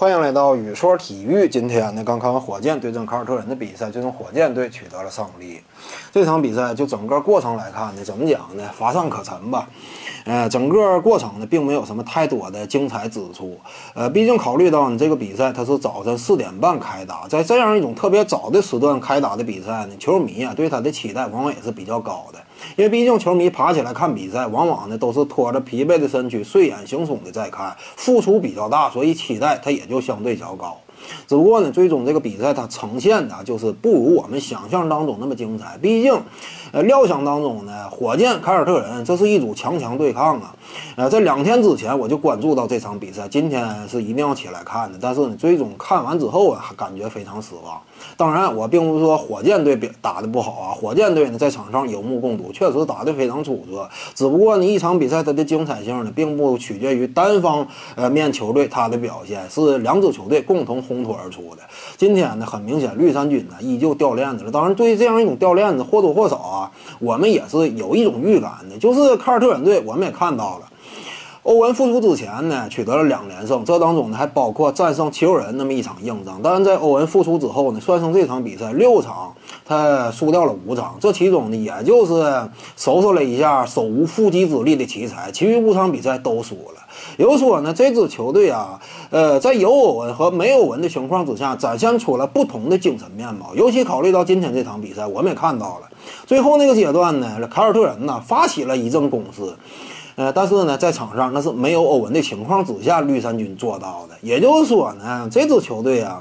欢迎来到雨说体育。今天呢，刚看完火箭对阵凯尔特人的比赛，最终火箭队取得了胜利。这场比赛就整个过程来看呢，怎么讲呢？乏善可陈吧。呃，整个过程呢，并没有什么太多的精彩之处。呃，毕竟考虑到你这个比赛它是早晨四点半开打，在这样一种特别早的时段开打的比赛呢，球迷啊对他的期待往往也是比较高的。因为毕竟球迷爬起来看比赛，往往呢都是拖着疲惫的身躯、睡眼惺忪的在看，付出比较大，所以期待他也就相对较高。只不过呢，最终这个比赛它呈现的就是不如我们想象当中那么精彩。毕竟，呃，料想当中呢，火箭凯尔特人这是一组强强对抗啊。呃，在两天之前我就关注到这场比赛，今天是一定要起来看的。但是呢，最终看完之后啊，感觉非常失望。当然，我并不是说火箭队打的不好啊，火箭队呢在场上有目共睹，确实打得非常出色。只不过呢，一场比赛它的精彩性呢，并不取决于单方呃面球队它的表现，是两支球队共同烘托而出的。今天呢，很明显绿衫军呢依旧掉链子了。当然，对于这样一种掉链子或多或少啊，我们也是有一种预感的，就是凯尔特人队，我们也看到了。欧文复出之前呢，取得了两连胜，这当中呢还包括战胜七六人那么一场硬仗。但是在欧文复出之后呢，算上这场比赛六场，他输掉了五场，这其中呢也就是收拾了一下手无缚鸡之力的奇才，其余五场比赛都输了。也就说呢，这支球队啊，呃，在有欧文和没有欧文的情况之下，展现出了不同的精神面貌。尤其考虑到今天这场比赛，我们也看到了，最后那个阶段呢，凯尔特人呢发起了一阵攻势。呃，但是呢，在场上那是没有欧文的情况之下，绿衫军做到的。也就是说呢，这支球队啊，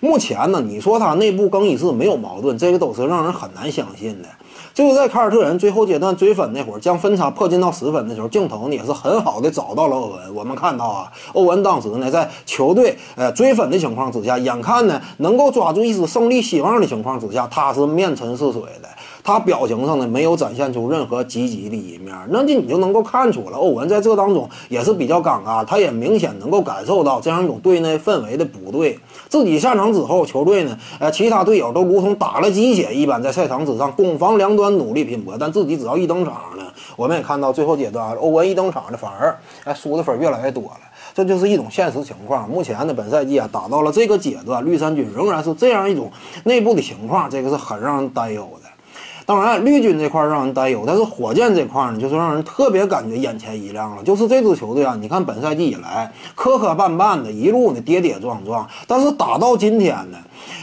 目前呢，你说他内部更衣室没有矛盾，这个都是让人很难相信的。就是在凯尔特人最后阶段追分那会儿，将分差迫近到十分的时候，镜头呢也是很好的找到了欧文。我们看到啊，欧文当时呢在球队呃追分的情况之下，眼看呢能够抓住一丝胜利希望的情况之下，他是面沉似水的。他表情上呢没有展现出任何积极的一面，那就你就能够看出了欧文在这当中也是比较尴尬，他也明显能够感受到这样一种队内氛围的不对。自己下场之后，球队呢，呃，其他队友都如同打了鸡血一般，在赛场之上攻防两端努力拼搏，但自己只要一登场呢，我们也看到最后阶段，欧文一登场呢，反而哎输的分越来越多了，这就是一种现实情况。目前呢，本赛季啊打到了这个阶段，绿衫军仍然是这样一种内部的情况，这个是很让人担忧的。当然，绿军这块让人担忧，但是火箭这块呢，就是让人特别感觉眼前一亮了。就是这支球队啊，你看本赛季以来磕磕绊绊的，一路呢跌跌撞撞，但是打到今天呢。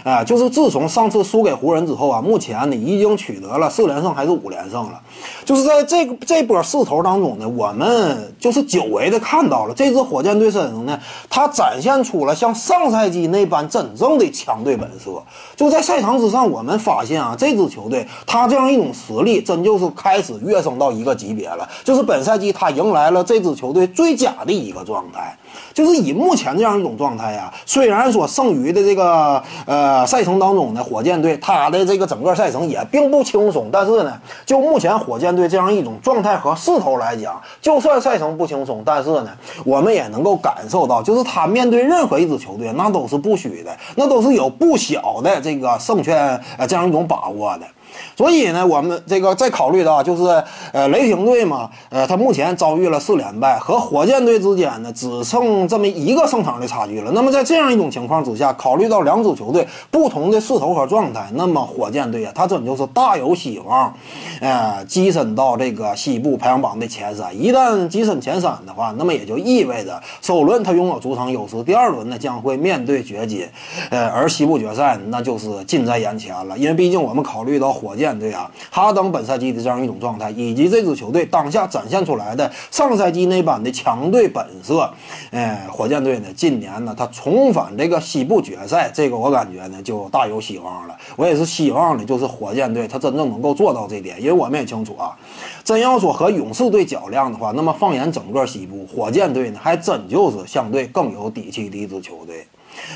哎，就是自从上次输给湖人之后啊，目前呢已经取得了四连胜还是五连胜了。就是在这个这波势头当中呢，我们就是久违的看到了这支火箭队身上呢，他展现出了像上赛季那般真正的强队本色。就在赛场之上，我们发现啊，这支球队他这这样一种实力，真就是开始跃升到一个级别了。就是本赛季他迎来了这支球队最佳的一个状态。就是以目前这样一种状态呀，虽然说剩余的这个呃赛程当中呢，火箭队他的这个整个赛程也并不轻松，但是呢，就目前火箭队这样一种状态和势头来讲，就算赛程不轻松，但是呢，我们也能够感受到，就是他面对任何一支球队，那都是不虚的，那都是有不小的这个胜券呃这样一种把握的。所以呢，我们这个再考虑到，就是呃，雷霆队嘛，呃，他目前遭遇了四连败，和火箭队之间呢只剩这么一个胜场的差距了。那么在这样一种情况之下，考虑到两支球队不同的势头和状态，那么火箭队啊，他真就是大有希望，呃，跻身到这个西部排行榜的前三。一旦跻身前三的话，那么也就意味着首轮他拥有主场优势，第二轮呢将会面对掘金，呃，而西部决赛那就是近在眼前了。因为毕竟我们考虑到。火箭队啊，哈登本赛季的这样一种状态，以及这支球队当下展现出来的上赛季那般的强队本色，哎，火箭队呢，今年呢，他重返这个西部决赛，这个我感觉呢，就大有希望了。我也是希望呢，就是火箭队他真正能够做到这点，因为我们也清楚啊，真要说和勇士队较量的话，那么放眼整个西部，火箭队呢，还真就是相对更有底气的一支球队。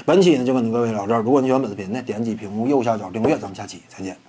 本期呢，就跟你各位聊这儿。如果你喜欢本视频呢，点击屏幕右下角订阅，咱们下期再见。